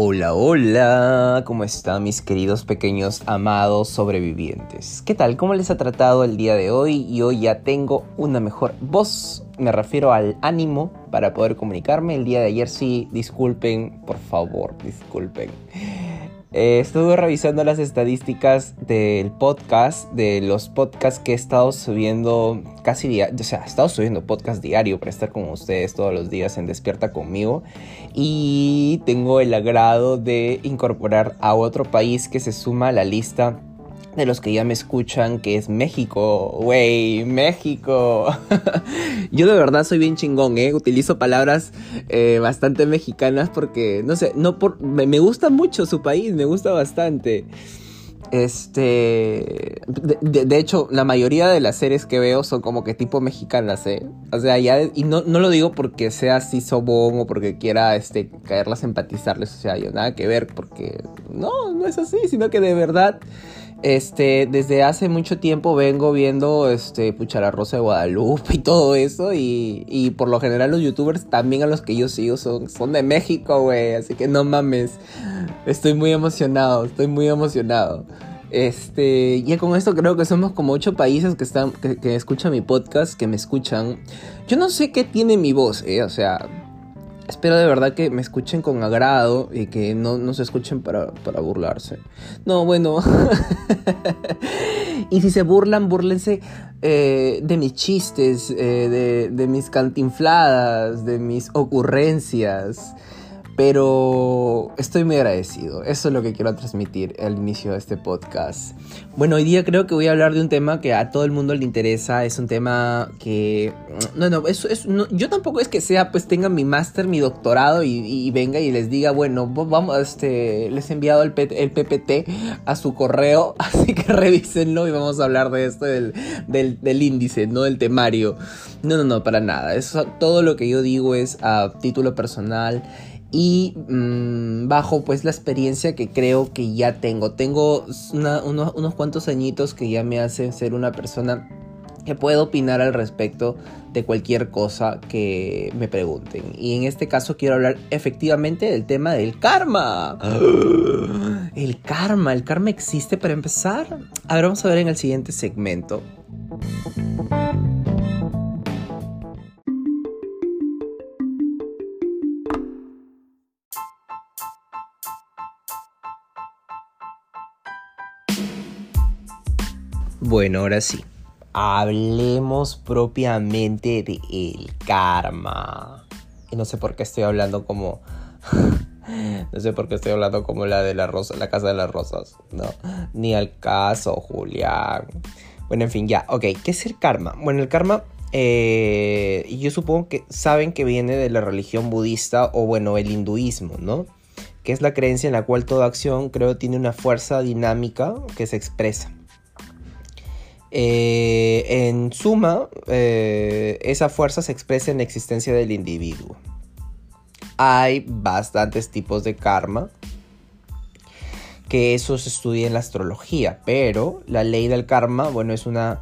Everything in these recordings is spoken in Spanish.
Hola, hola, ¿cómo están mis queridos pequeños amados sobrevivientes? ¿Qué tal? ¿Cómo les ha tratado el día de hoy? Y hoy ya tengo una mejor voz, me refiero al ánimo para poder comunicarme. El día de ayer sí, disculpen, por favor, disculpen. Eh, estuve revisando las estadísticas del podcast, de los podcasts que he estado subiendo casi diario, o sea, he estado subiendo podcast diario para estar con ustedes todos los días en Despierta conmigo. Y tengo el agrado de incorporar a otro país que se suma a la lista de los que ya me escuchan, que es México. Wey, México. Yo de verdad soy bien chingón, ¿eh? Utilizo palabras eh, bastante mexicanas porque, no sé, no por, me, gusta mucho su país, me gusta bastante. Este. De, hecho, la mayoría de las series que veo son como que tipo mexicanas, ¿eh? O sea, ya. Y no, no lo digo porque sea así sobón o porque quiera este, caerlas, empatizarles. O sea, yo nada que ver, porque. No, no es así, sino que de verdad este, desde hace mucho tiempo vengo viendo, este, pucha, Rosa de Guadalupe y todo eso. Y, y por lo general los youtubers también a los que yo sigo son, son de México, güey. Así que no mames. Estoy muy emocionado, estoy muy emocionado. Este, ya con esto creo que somos como ocho países que están, que, que escuchan mi podcast, que me escuchan. Yo no sé qué tiene mi voz, eh. O sea, Espero de verdad que me escuchen con agrado y que no, se escuchen para, burlarse. No, bueno. y si se burlan, burlense eh, de mis chistes, eh, de, de mis cantinfladas, de mis ocurrencias. Pero estoy muy agradecido. Eso es lo que quiero transmitir al inicio de este podcast. Bueno, hoy día creo que voy a hablar de un tema que a todo el mundo le interesa. Es un tema que... No, no, eso es, yo tampoco es que sea, pues tenga mi máster, mi doctorado y, venga y les diga, bueno, vamos, este, les he enviado el, PPT a su correo, así que revísenlo y vamos a hablar de esto del, del, índice, no del temario. No, no, no, para nada. Todo lo que yo digo es a título personal y mm, bajo pues la experiencia que creo que ya tengo. Tengo unos, cuantos añitos que ya me hacen ser una persona que puedo opinar al respecto de cualquier cosa que me pregunten. Y en este caso quiero hablar efectivamente del tema del karma. El karma, ¿el karma existe para empezar? A ver, vamos a ver en el siguiente segmento. Bueno, ahora sí. Hablemos propiamente de el karma. Y no sé por qué estoy hablando como. no sé por qué estoy hablando como la de la rosa, la casa de las rosas. No. Ni al caso, Julián. Bueno, en fin, ya. Ok, ¿qué es el karma? Bueno, el karma. Eh, yo supongo que saben que viene de la religión budista o bueno, el hinduismo, ¿no? Que es la creencia en la cual toda acción, creo, tiene una fuerza dinámica que se expresa. Eh, en suma, eh, esa fuerza se expresa en la existencia del individuo. Hay bastantes tipos de karma, que eso se estudia en la astrología, pero la ley del karma, bueno, es una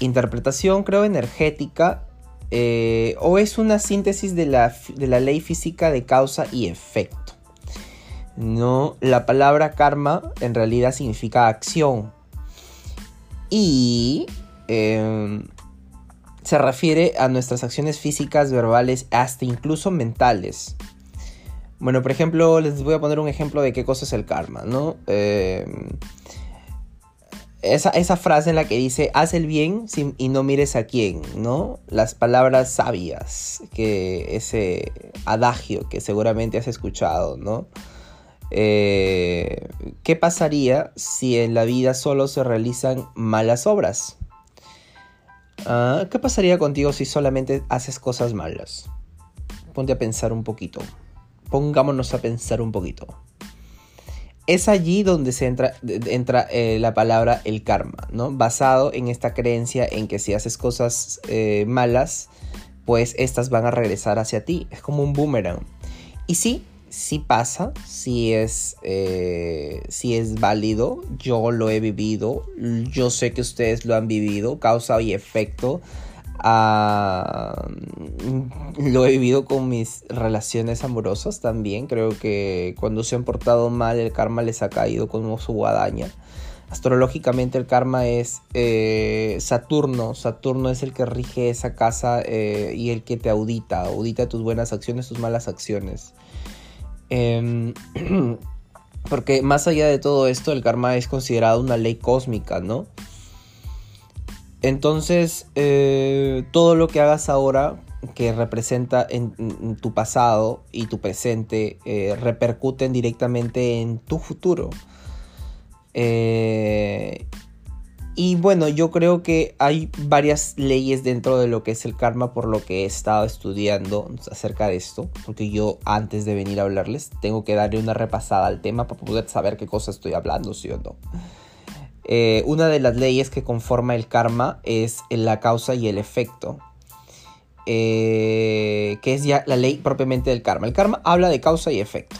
interpretación, creo, energética, eh, o es una síntesis de la, de la ley física de causa y efecto. No, la palabra karma en realidad significa acción, y em, se refiere a nuestras acciones físicas, verbales, hasta incluso mentales. Bueno, por ejemplo, les voy a poner un ejemplo de qué cosa es el karma, ¿no? Esa, esa, frase en la que dice, haz el bien y no mires a quién, ¿no? Las palabras sabias, que ese adagio que seguramente has escuchado, ¿no? Eh, ¿Qué pasaría si en la vida solo se realizan malas obras? Ah, ¿Qué pasaría contigo si solamente haces cosas malas? Ponte a pensar un poquito. Pongámonos a pensar un poquito. Es allí donde entra, entra eh, la palabra el karma, ¿no? Basado en esta creencia en que si haces cosas eh, malas, pues estas van a regresar hacia ti. Es como un boomerang. Y sí, si pasa, si es, eh, es válido, yo lo he vivido, yo sé que ustedes lo han vivido, causa y efecto. Ah, lo he vivido con mis relaciones amorosas también. Creo que cuando se han portado mal, el karma les ha caído como su guadaña. Astrológicamente el karma es eh, Saturno. Saturno es el que rige esa casa eh, y el que te audita. Audita tus buenas acciones, tus malas acciones. Em, porque más allá de todo esto, el karma es considerado una ley cósmica, ¿no? Entonces, eh, todo lo que hagas ahora que representa en, tu pasado y tu presente eh, repercuten directamente en tu futuro. Eh, y bueno, yo creo que hay varias leyes dentro de lo que es el karma por lo que he estado estudiando acerca de esto, porque yo antes de venir a hablarles tengo que darle una repasada al tema para poder saber qué cosa estoy hablando, sí o no. Eh, una de las leyes que conforma el karma es la causa y el efecto. Eh, que es ya la ley propiamente del karma. El karma habla de causa y efecto.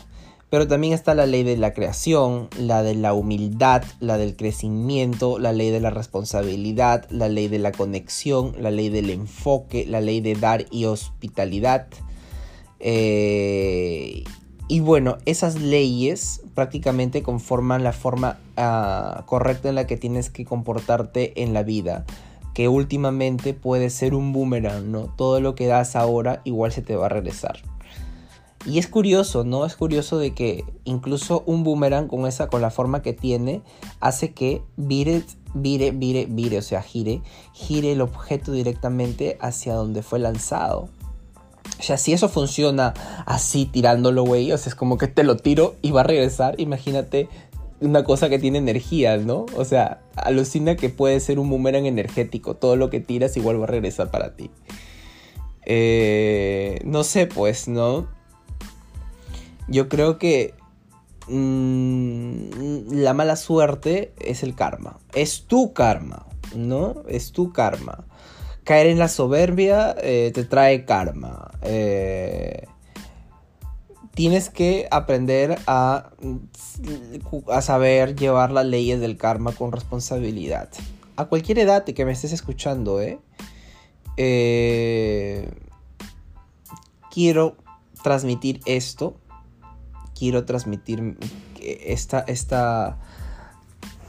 Pero también está la ley de la creación, la de la humildad, la del crecimiento, la ley de la responsabilidad, la ley de la conexión, la ley del enfoque, la ley de dar y hospitalidad. Eh, y bueno, esas leyes prácticamente conforman la forma ah, correcta en la que tienes que comportarte en la vida. Que últimamente puede ser un boomerang, ¿no? Todo lo que das ahora igual se te va a regresar. Y es curioso, ¿no? Es curioso de que incluso un boomerang con esa, con la forma que tiene, hace que vire, vire, vire, vire, o sea, gire, gire el objeto directamente hacia donde fue lanzado. O sea, si eso funciona así tirándolo, güey, o sea, es como que te lo tiro y va a regresar. Imagínate una cosa que tiene energía, ¿no? O sea, alucina que puede ser un boomerang energético. Todo lo que tiras igual va a regresar para ti. Eh, no sé, pues, ¿no? Yo creo que mm, la mala suerte es el karma. Es tu karma, ¿no? Es tu karma caer en la soberbia eh, te trae karma. Eh, tienes que aprender a, a, saber llevar las leyes del karma con responsabilidad. A cualquier edad que me estés escuchando, ¿eh? quiero transmitir esto. Quiero transmitir esta, esta,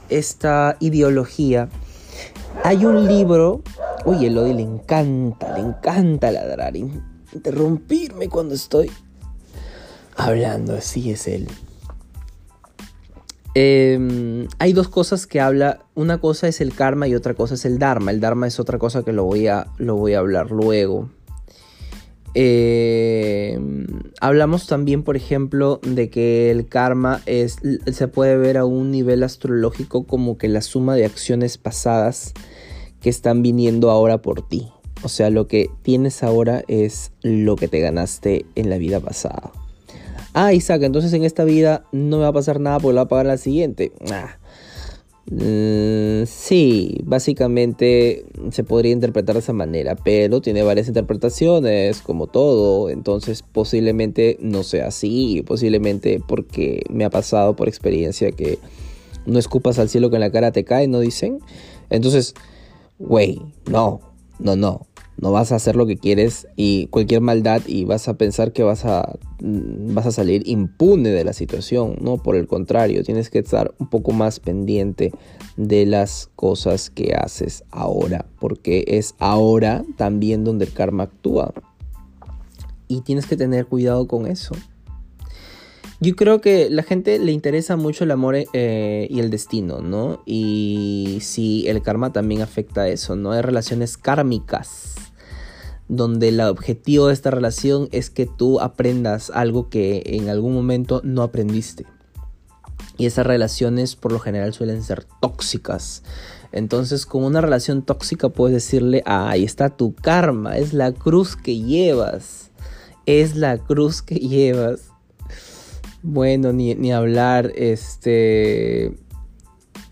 esta ideología. Hay un libro Uy, Elodie le encanta, le encanta ladrar, interrumpirme cuando estoy hablando, así es él. Em, hay dos cosas que habla, una cosa es el karma y otra cosa es el dharma. El dharma es otra cosa que lo voy a, lo voy a hablar luego. Em, hablamos también, por ejemplo, de que el karma se puede ver a un nivel astrológico como que la suma de acciones pasadas que están viniendo ahora por ti. O sea, lo que tienes ahora es lo que te ganaste en la vida pasada. Ah, Isaac, entonces en esta vida no me va a pasar nada porque la va a pagar la siguiente. Ah. Mm, sí, básicamente se podría interpretar de esa manera, pero tiene varias interpretaciones, como todo. Entonces, posiblemente no sea así, posiblemente porque me ha pasado por experiencia que no escupas al cielo que en la cara te cae, ¿no dicen? Entonces, güey, no, no, no. No vas a hacer lo que quieres y cualquier maldad y vas a pensar que vas a, mm, vas a salir impune de la situación. No, por el contrario, tienes que estar un poco más pendiente de las cosas que haces ahora, porque es ahora también donde el karma actúa. Y tienes que tener cuidado con eso. Yo creo que la gente le interesa mucho el amor eh, y el destino, ¿no? Y sí, el karma también afecta a eso, ¿no? Hay relaciones kármicas donde el objetivo de esta relación es que tú aprendas algo que en algún momento no aprendiste. Y esas relaciones por lo general suelen ser tóxicas. Entonces con una relación tóxica puedes decirle, ah, ahí está tu karma, es la cruz que llevas. Es la cruz que llevas. Bueno, ni, hablar, este...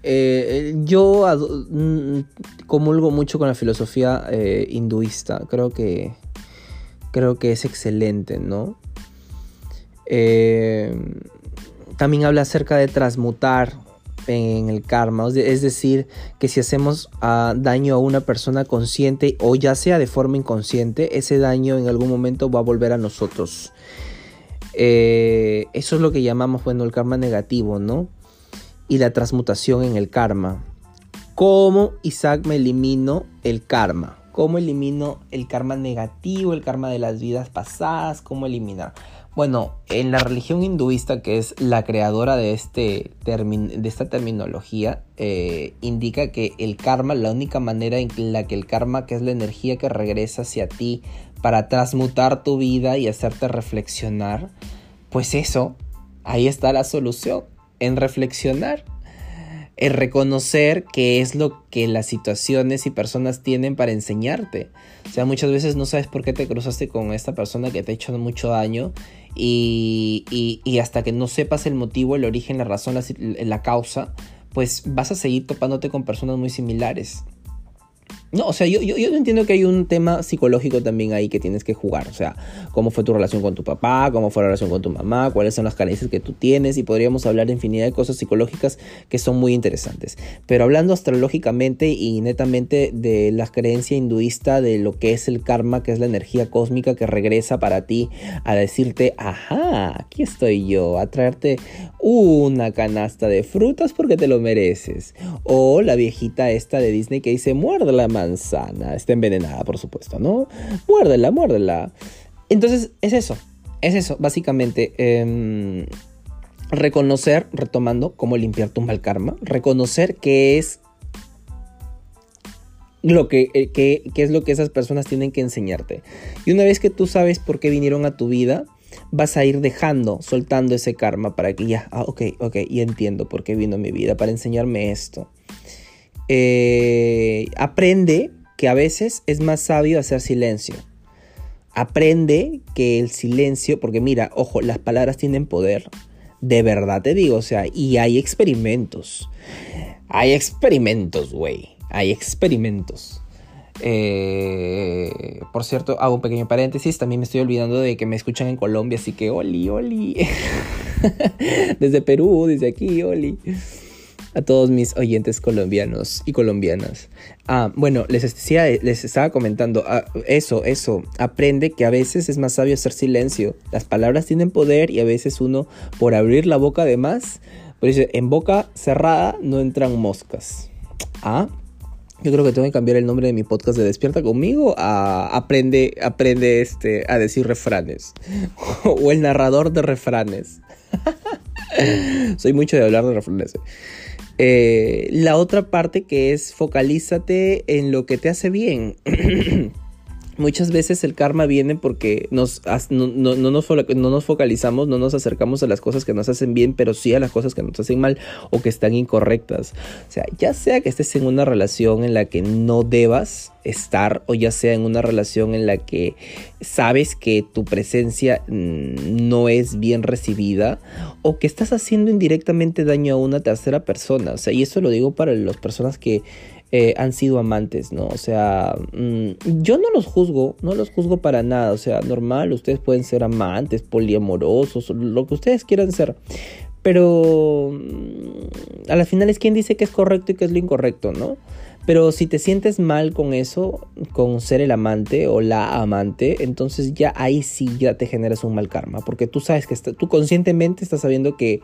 Eh, yo mm, comulgo mucho con la filosofía eh, hinduista. Creo que, creo que es excelente, ¿no? Eh, también habla acerca de transmutar en el karma, es decir, que si hacemos ah, daño a una persona consciente o ya sea de forma inconsciente, ese daño en algún momento va a volver a nosotros. Eh, eso es lo que llamamos, bueno, el karma negativo, ¿no? Y la transmutación en el karma. ¿Cómo Isaac me elimino el karma? ¿Cómo elimino el karma negativo, el karma de las vidas pasadas? ¿Cómo eliminar? Bueno, en la religión hinduista, que es la creadora de, este de esta terminología, eh, indica que el karma, la única manera en la que el karma, que es la energía que regresa hacia ti para transmutar tu vida y hacerte reflexionar, pues eso, ahí está la solución, en reflexionar el reconocer qué es lo que las situaciones y personas tienen para enseñarte. O sea, muchas veces no sabes por qué te cruzaste con esta persona que te ha hecho mucho daño y, y, hasta que no sepas el motivo, el origen, la razón, la, la causa, pues vas a seguir topándote con personas muy similares. No, o sea, yo, yo, yo, entiendo que hay un tema psicológico también ahí que tienes que jugar. O sea, cómo fue tu relación con tu papá, cómo fue la relación con tu mamá, cuáles son las carencias que tú tienes y podríamos hablar de infinidad de cosas psicológicas que son muy interesantes. Pero hablando astrológicamente y netamente de la creencia hinduista de lo que es el karma, que es la energía cósmica que regresa para ti a decirte, ajá, aquí estoy yo, a traerte una canasta de frutas porque te lo mereces. O la viejita esta de Disney que dice, muérdela manzana. Está envenenada, por supuesto, ¿no? Muérdela, muérdela. Entonces, es eso. Es eso, básicamente. Em, reconocer, retomando, cómo limpiar tu mal karma. Reconocer que es lo que, eh, que, es lo que esas personas tienen que enseñarte. Y una vez que tú sabes por qué vinieron a tu vida, vas a ir dejando, soltando ese karma para que ya, ah, ok, ok, y entiendo por qué vino a mi vida, para enseñarme esto. Eh, aprende que a veces es más sabio hacer silencio. Aprende que el silencio, porque mira, ojo, las palabras tienen poder. De verdad te digo, o sea, y hay experimentos. Hay experimentos, güey. Hay experimentos. Eh, por cierto, hago un pequeño paréntesis. También me estoy olvidando de que me escuchan en Colombia, así que oli, oli. desde Perú, desde aquí, oli a todos mis oyentes colombianos y colombianas. Ah, bueno, les, decía, les estaba comentando ah, eso, eso. Aprende que a veces es más sabio hacer silencio. Las palabras tienen poder y a veces uno, por abrir la boca de más, dice, en boca cerrada no entran moscas. Ah, yo creo que tengo que cambiar el nombre de mi podcast de Despierta conmigo a Aprende, aprende este, a decir refranes. o el narrador de refranes. Soy mucho de hablar de refranes. Eh. La otra parte que es focalízate en lo que te hace bien. Muchas veces el karma viene porque nos, no, nos, no, nos, focalizamos, no nos acercamos a las cosas que nos hacen bien, pero sí a las cosas que nos hacen mal o que están incorrectas. O sea, ya sea que estés en una relación en la que no debas estar o ya sea en una relación en la que sabes que tu presencia mm, no es bien recibida o que estás haciendo indirectamente daño a una tercera persona. O sea, y eso lo digo para las personas que eh, han sido amantes, ¿no? O sea, mm, yo no los juzgo, no los juzgo para nada, o sea, normal, ustedes pueden ser amantes, poliamorosos, lo que ustedes quieran ser. Pero mm, a la final es quien dice que es correcto y que es lo incorrecto, ¿no? Pero si te sientes mal con eso, con ser el amante o la amante, entonces ya ahí sí ya te generas un mal karma. Porque tú sabes que tú conscientemente estás sabiendo que,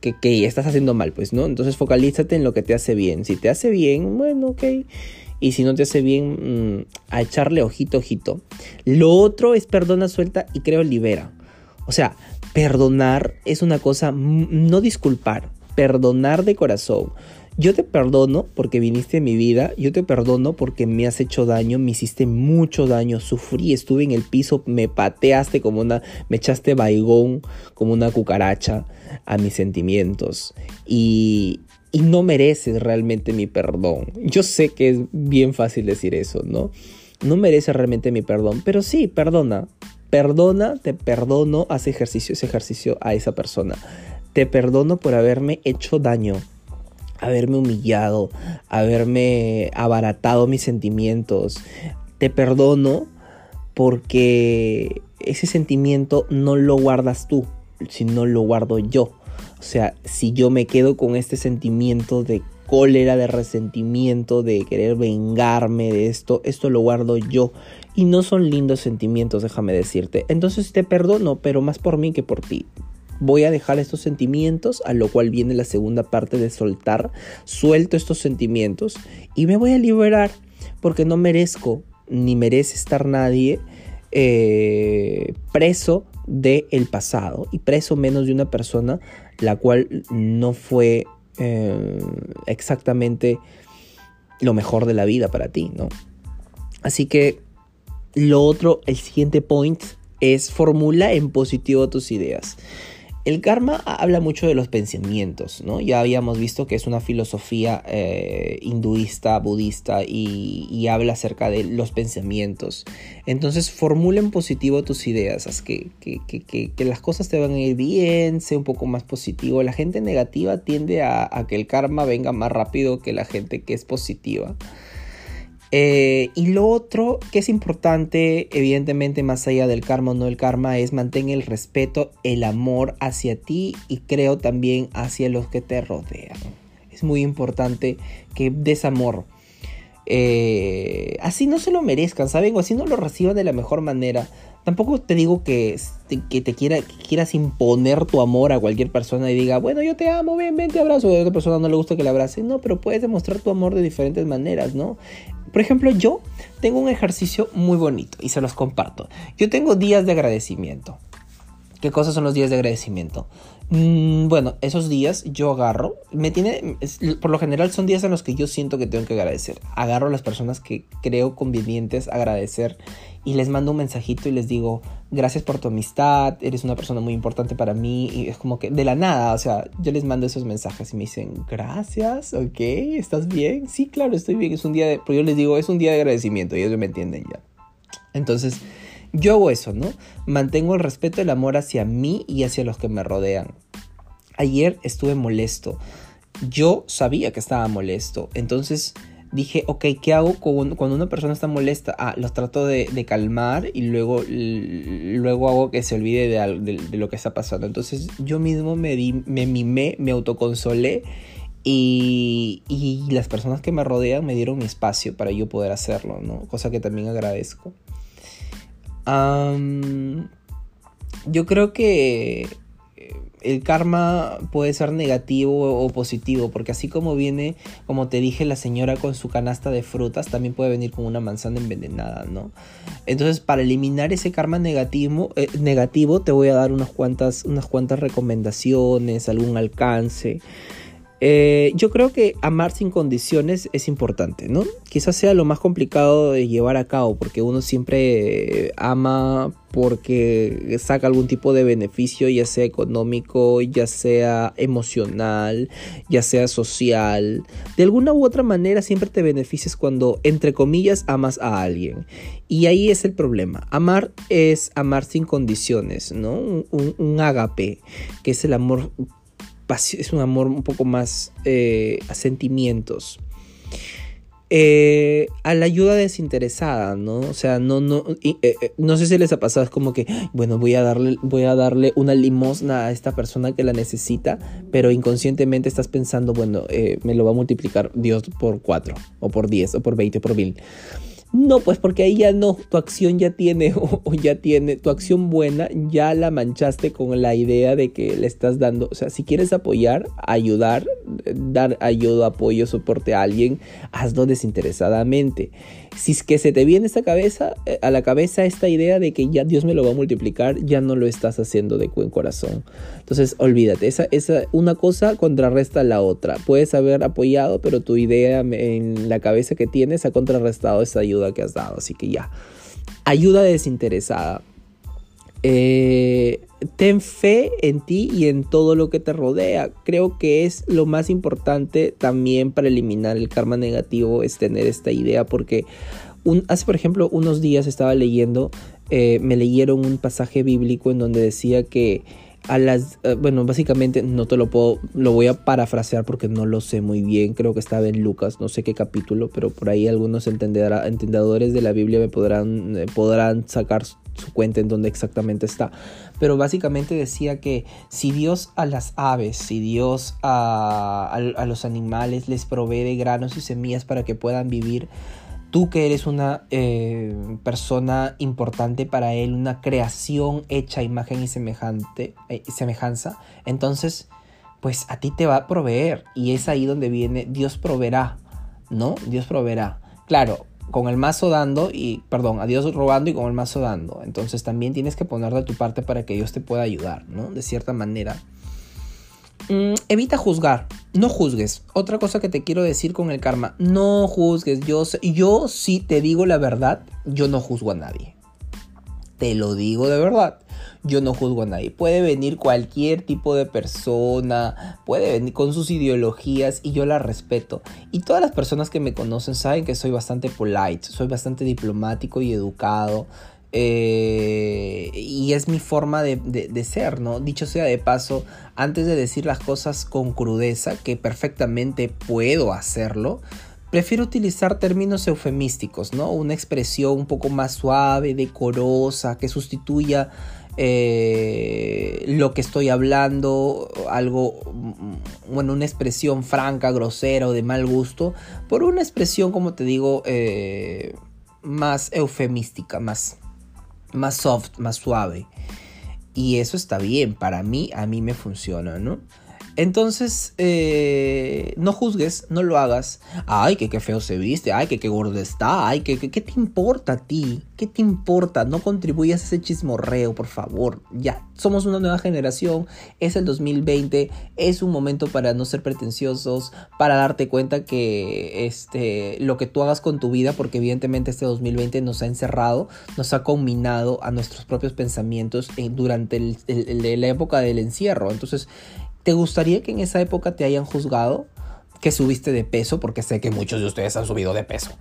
que, estás haciendo mal, pues, ¿no? Entonces focalízate en lo que te hace bien. Si te hace bien, bueno, ok. Y si no te hace bien, mm, a echarle ojito, ojito. Lo otro es perdona, suelta y creo libera. O sea, perdonar es una cosa, no disculpar, perdonar de corazón. Yo te perdono porque viniste a mi vida, yo te perdono porque me has hecho daño, me hiciste mucho daño, sufrí, estuve en el piso, me pateaste como una, me echaste baigón como una cucaracha a mis sentimientos y, y no mereces realmente mi perdón. Yo sé que es bien fácil decir eso, ¿no? No mereces realmente mi perdón, pero sí, perdona. Perdona, te perdono, haz ejercicio, ese ejercicio a esa persona. Te perdono por haberme hecho daño haberme humillado, haberme abaratado mis sentimientos. Te perdono porque ese sentimiento no lo guardas tú, sino lo guardo yo. O sea, si yo me quedo con este sentimiento de cólera, de resentimiento, de querer vengarme de esto, esto lo guardo yo. Y no son lindos sentimientos, déjame decirte. Entonces te perdono, pero más por mí que por ti. Voy a dejar estos sentimientos, a lo cual viene la segunda parte de soltar. Suelto estos sentimientos y me voy a liberar porque no merezco ni merece estar nadie eh, preso del el pasado y preso menos de una persona la cual no fue eh, exactamente lo mejor de la vida para ti, ¿no? Así que lo otro, el siguiente point es formula en positivo tus ideas. El karma habla mucho de los pensamientos, ¿no? Ya habíamos visto que es una filosofía eh, hinduista, budista y, habla acerca de los pensamientos. Entonces, formula en positivo tus ideas, haz que, que, las cosas te van a ir bien, sea un poco más positivo. La gente negativa tiende a que el karma venga más rápido que la gente que es positiva. Eh, y lo otro que es importante, evidentemente más allá del karma o no el karma, es mantener el respeto, el amor hacia ti y creo también hacia los que te rodean. Es muy importante que des amor. Eh, así no se lo merezcan, ¿saben? O así no lo reciban de la mejor manera. Tampoco te digo que, que te quiera, quieras imponer tu amor a cualquier persona y diga, bueno, yo te amo, ven, ven, te abrazo. A otra persona no le gusta que le abrace. No, pero puedes demostrar tu amor de diferentes maneras, ¿no? Por ejemplo, yo tengo un ejercicio muy bonito y se los comparto. Yo tengo días de agradecimiento. ¿Qué cosas son los días de agradecimiento? Mm, bueno, esos días yo agarro, me tiene, por lo general son días en los que yo siento que tengo que agradecer. Agarro a las personas que creo convenientes agradecer y les mando un mensajito y les digo, gracias por tu amistad, eres una persona muy importante para mí. Y es como que de la nada, o sea, yo les mando esos mensajes y me dicen, gracias, ok, ¿estás bien? Sí, claro, estoy bien, es un día de, pero yo les digo, es un día de agradecimiento y ellos me entienden ya. Entonces, yo hago eso, ¿no? Mantengo el respeto, el amor hacia mí y hacia los que me rodean. Ayer estuve molesto. Yo sabía que estaba molesto. Entonces dije, ok, ¿qué hago cuando una persona está molesta? Ah, los trato de, calmar y luego, luego hago que se olvide de, lo que está pasando. Entonces yo mismo me, me mimé, me autoconsolé y, y, las personas que me rodean me dieron mi espacio para yo poder hacerlo, ¿no? Cosa que también agradezco yo creo que el karma puede ser negativo o positivo, porque así como viene, como te dije, la señora con su canasta de frutas, también puede venir con una manzana envenenada, ¿no? Entonces, para eliminar ese karma negativo, eh, negativo te voy a dar unas cuantas, unas cuantas recomendaciones, algún alcance. Eh, yo creo que amar sin condiciones es importante, ¿no? Quizás sea lo más complicado de llevar a cabo, porque uno siempre ama porque saca algún tipo de beneficio, ya sea económico, ya sea emocional, ya sea social. De alguna u otra manera siempre te beneficias cuando, entre comillas, amas a alguien. Y ahí es el problema. Amar es amar sin condiciones, ¿no? Un, un, agape, que es el amor es un amor un poco más eh, a sentimientos. Eh, a la ayuda desinteresada, ¿no? O sea, no, no, eh, no sé si les ha pasado, es como que, bueno, voy a darle, voy a darle una limosna a esta persona que la necesita, pero inconscientemente estás pensando, bueno, me lo va a multiplicar Dios por 4, o por 10, o por 20, o por 1000. No, pues porque ahí ya no, tu acción ya tiene, o, ya tiene, tu acción buena ya la manchaste con la idea de que le estás dando, o sea, si quieres apoyar, ayudar, dar ayuda, apoyo, soporte a alguien, hazlo desinteresadamente. Si es que se te viene esta cabeza, eh, a la cabeza esta idea de que ya Dios me lo va a multiplicar, ya no lo estás haciendo de buen corazón. Entonces, olvídate, esa, esa, una cosa contrarresta la otra. Puedes haber apoyado, pero tu idea en la cabeza que tienes ha contrarrestado esa ayuda que has dado. Así que ya, ayuda desinteresada. Eh, ten fe en ti y en todo lo que te rodea. Creo que es lo más importante también para eliminar el karma negativo, es tener esta idea, porque hace por ejemplo unos días estaba leyendo, eh, me leyeron un pasaje bíblico en donde decía que a las eh, bueno básicamente no te lo puedo lo voy a parafrasear porque no lo sé muy bien creo que estaba en Lucas no sé qué capítulo pero por ahí algunos entendedores de la Biblia me podrán podrán sacar su cuenta en dónde exactamente está. Pero básicamente decía que si Dios a las aves, si Dios a, los animales les provee de granos y semillas para que puedan vivir, tú que eres una eh, persona importante para Él, una creación hecha imagen y semejante, eh, semejanza, entonces pues a ti te va a proveer y es ahí donde viene Dios proveerá, ¿no? Dios proveerá. Claro, con el mazo dando y, perdón, a Dios robando y con el mazo dando. Entonces también tienes que poner de tu parte para que Dios te pueda ayudar, ¿no? De cierta manera. Mm, evita juzgar, no juzgues. Otra cosa que te quiero decir con el karma, no juzgues. Yo, yo sí te digo la verdad, yo no juzgo a nadie. Te lo digo de verdad. Yo no juzgo a nadie. Puede venir cualquier tipo de persona, puede venir con sus ideologías y yo la respeto. Y todas las personas que me conocen saben que soy bastante polite, soy bastante diplomático y educado. Eh, y es mi forma de, de, ser, ¿no? Dicho sea de paso, antes de decir las cosas con crudeza, que perfectamente puedo hacerlo, prefiero utilizar términos eufemísticos, ¿no? Una expresión un poco más suave, decorosa, que sustituya eh, lo que estoy hablando, algo, mm, bueno, una expresión franca, grosera o de mal gusto, por una expresión, como te digo, eh, más eufemística, más más soft, más suave. Y eso está bien, para mí, a mí me funciona, ¿no? Entonces, eh, no juzgues, no lo hagas. Ay, que qué feo se viste, ay, que qué gordo está, ay, que qué te importa a ti, qué te importa, no contribuyas a ese chismorreo, por favor. Ya, somos una nueva generación, es el 2020, es un momento para no ser pretenciosos, para darte cuenta que este, lo que tú hagas con tu vida, porque evidentemente este 2020 nos ha encerrado, nos ha combinado a nuestros propios pensamientos durante la época del encierro. Entonces, ¿Te gustaría que en esa época te hayan juzgado? Que subiste de peso, porque sé que muchos de ustedes han subido de peso.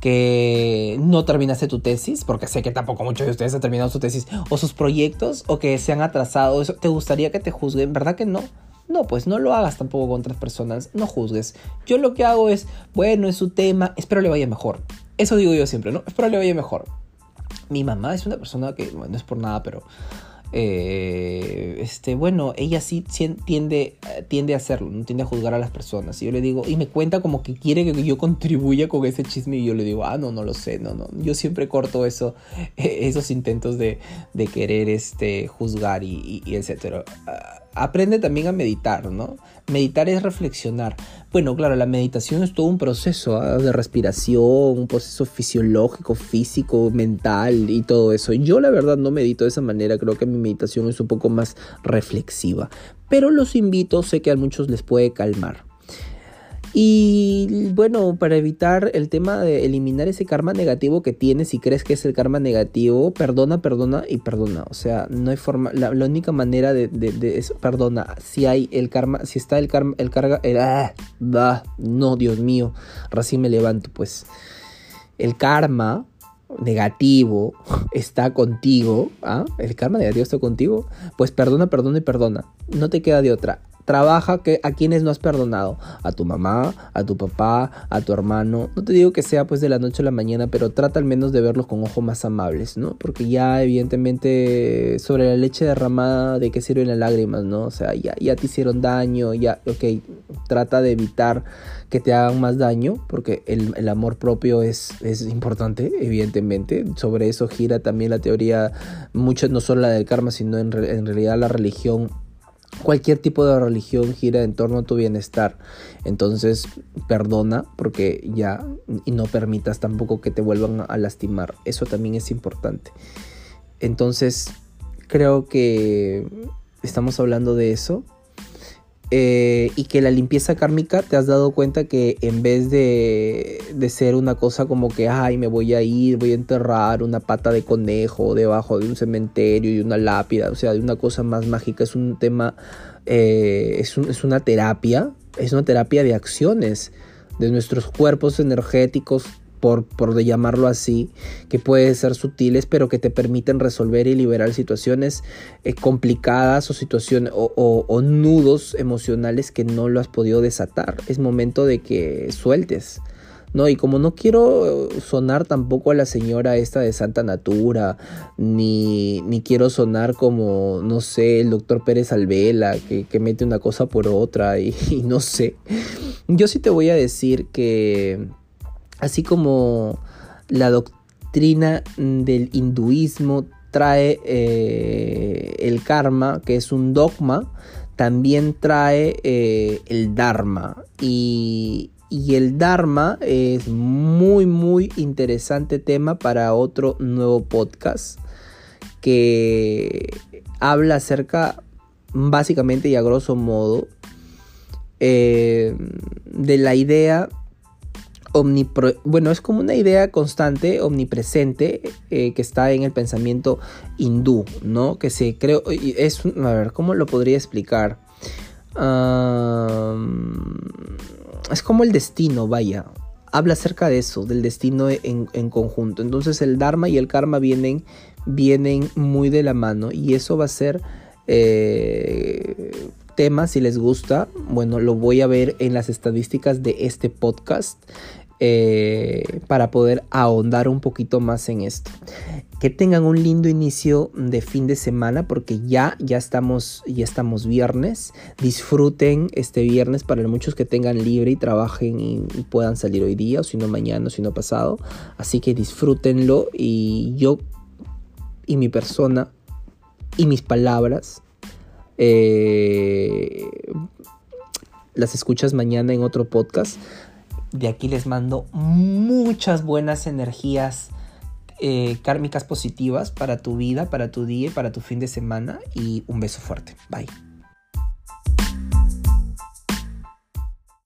Que no terminaste tu tesis, porque sé que tampoco muchos de ustedes han terminado su tesis. O sus proyectos, o que se han atrasado. ¿Te gustaría que te juzguen? ¿Verdad que no? No, pues no lo hagas tampoco con otras personas, no juzgues. Yo lo que hago es, bueno, es su tema, espero le vaya mejor. Eso digo yo siempre, ¿no? Espero le vaya mejor. Mi mamá es una persona que, bueno, no es por nada, pero eh, este, bueno, ella sí tiende, tiende a hacerlo, no tiende a juzgar a las personas. Y yo le digo, y me cuenta como que quiere que yo contribuya con ese chisme y yo le digo, ah, no, no lo sé, no, no. Yo siempre corto eso, esos intentos de, de querer este, juzgar y, y, etcétera. Ah, aprende también a meditar, ¿no? Meditar es reflexionar. Bueno, claro, la meditación es todo un proceso ¿ah? de respiración, un proceso fisiológico, físico, mental y todo eso. Yo la verdad no medito de esa manera, creo que mi meditación es un poco más reflexiva. Pero los invito, sé que a muchos les puede calmar. Y bueno, para evitar el tema de eliminar ese karma negativo que tienes, si crees que es el karma negativo, perdona, perdona y perdona. O sea, no hay forma, la, única manera de, de, perdona, si hay el karma, si está el karma, el carga, el, ah, no, Dios mío, recién me levanto, pues. El karma negativo está contigo, ¿ah? El karma negativo está contigo, pues perdona, perdona y perdona. No te queda de otra Trabaja que, a quienes no has perdonado. A tu mamá, a tu papá, a tu hermano. No te digo que sea pues de la noche a la mañana, pero trata al menos de verlos con ojos más amables, ¿no? Porque ya evidentemente sobre la leche derramada de qué sirven las lágrimas, ¿no? O sea, ya, ya te hicieron daño, ya, ok, trata de evitar que te hagan más daño, porque el, amor propio es, es importante, evidentemente. Sobre eso gira también la teoría, mucho no solo la del karma, sino en realidad la religión Cualquier tipo de religión gira en torno a tu bienestar. Entonces, perdona porque ya y no permitas tampoco que te vuelvan a lastimar. Eso también es importante. Entonces, creo que estamos hablando de eso. Eh, y que la limpieza kármica te has dado cuenta que en vez de, de, ser una cosa como que, ay, me voy a ir, voy a enterrar una pata de conejo debajo de un cementerio y una lápida, o sea, de una cosa más mágica, es un tema, eh, es, es una terapia, es una terapia de acciones de nuestros cuerpos energéticos por, por llamarlo así, que pueden ser sutiles, pero que te permiten resolver y liberar situaciones eh, complicadas o situaciones o, nudos emocionales que no lo has podido desatar. Es momento de que sueltes, ¿no? Y como no quiero sonar tampoco a la señora esta de Santa Natura, ni, ni quiero sonar como, no sé, el doctor Pérez Alvela, que, mete una cosa por otra y, no sé. Yo sí te voy a decir que, así como la doctrina del hinduismo trae eh, el karma, que es un dogma, también trae eh, el dharma. Y, el Dharma es muy, muy interesante tema para otro nuevo podcast que habla acerca, básicamente y a grosso modo, eh, de la idea bueno, es como una idea constante, omnipresente, eh, que está en el pensamiento hindú, ¿no? Que se creo, es, a ver, ¿cómo lo podría explicar? es como el destino, vaya. Habla acerca de eso, del destino en, conjunto. Entonces el Dharma y el Karma vienen, vienen muy de la mano y eso va a ser eh, tema, si les gusta. Bueno, lo voy a ver en las estadísticas de este podcast. Eh, para poder ahondar un poquito más en esto. Que tengan un lindo inicio de fin de semana porque ya, ya, estamos, ya estamos viernes. Disfruten este viernes para muchos que tengan libre y trabajen y, puedan salir hoy día o si no mañana o si no pasado. Así que disfrútenlo y yo y mi persona y mis palabras eh, las escuchas mañana en otro podcast de aquí les mando muchas buenas energías eh, kármicas positivas para tu vida, para tu día, para tu fin de semana y un beso fuerte. Bye.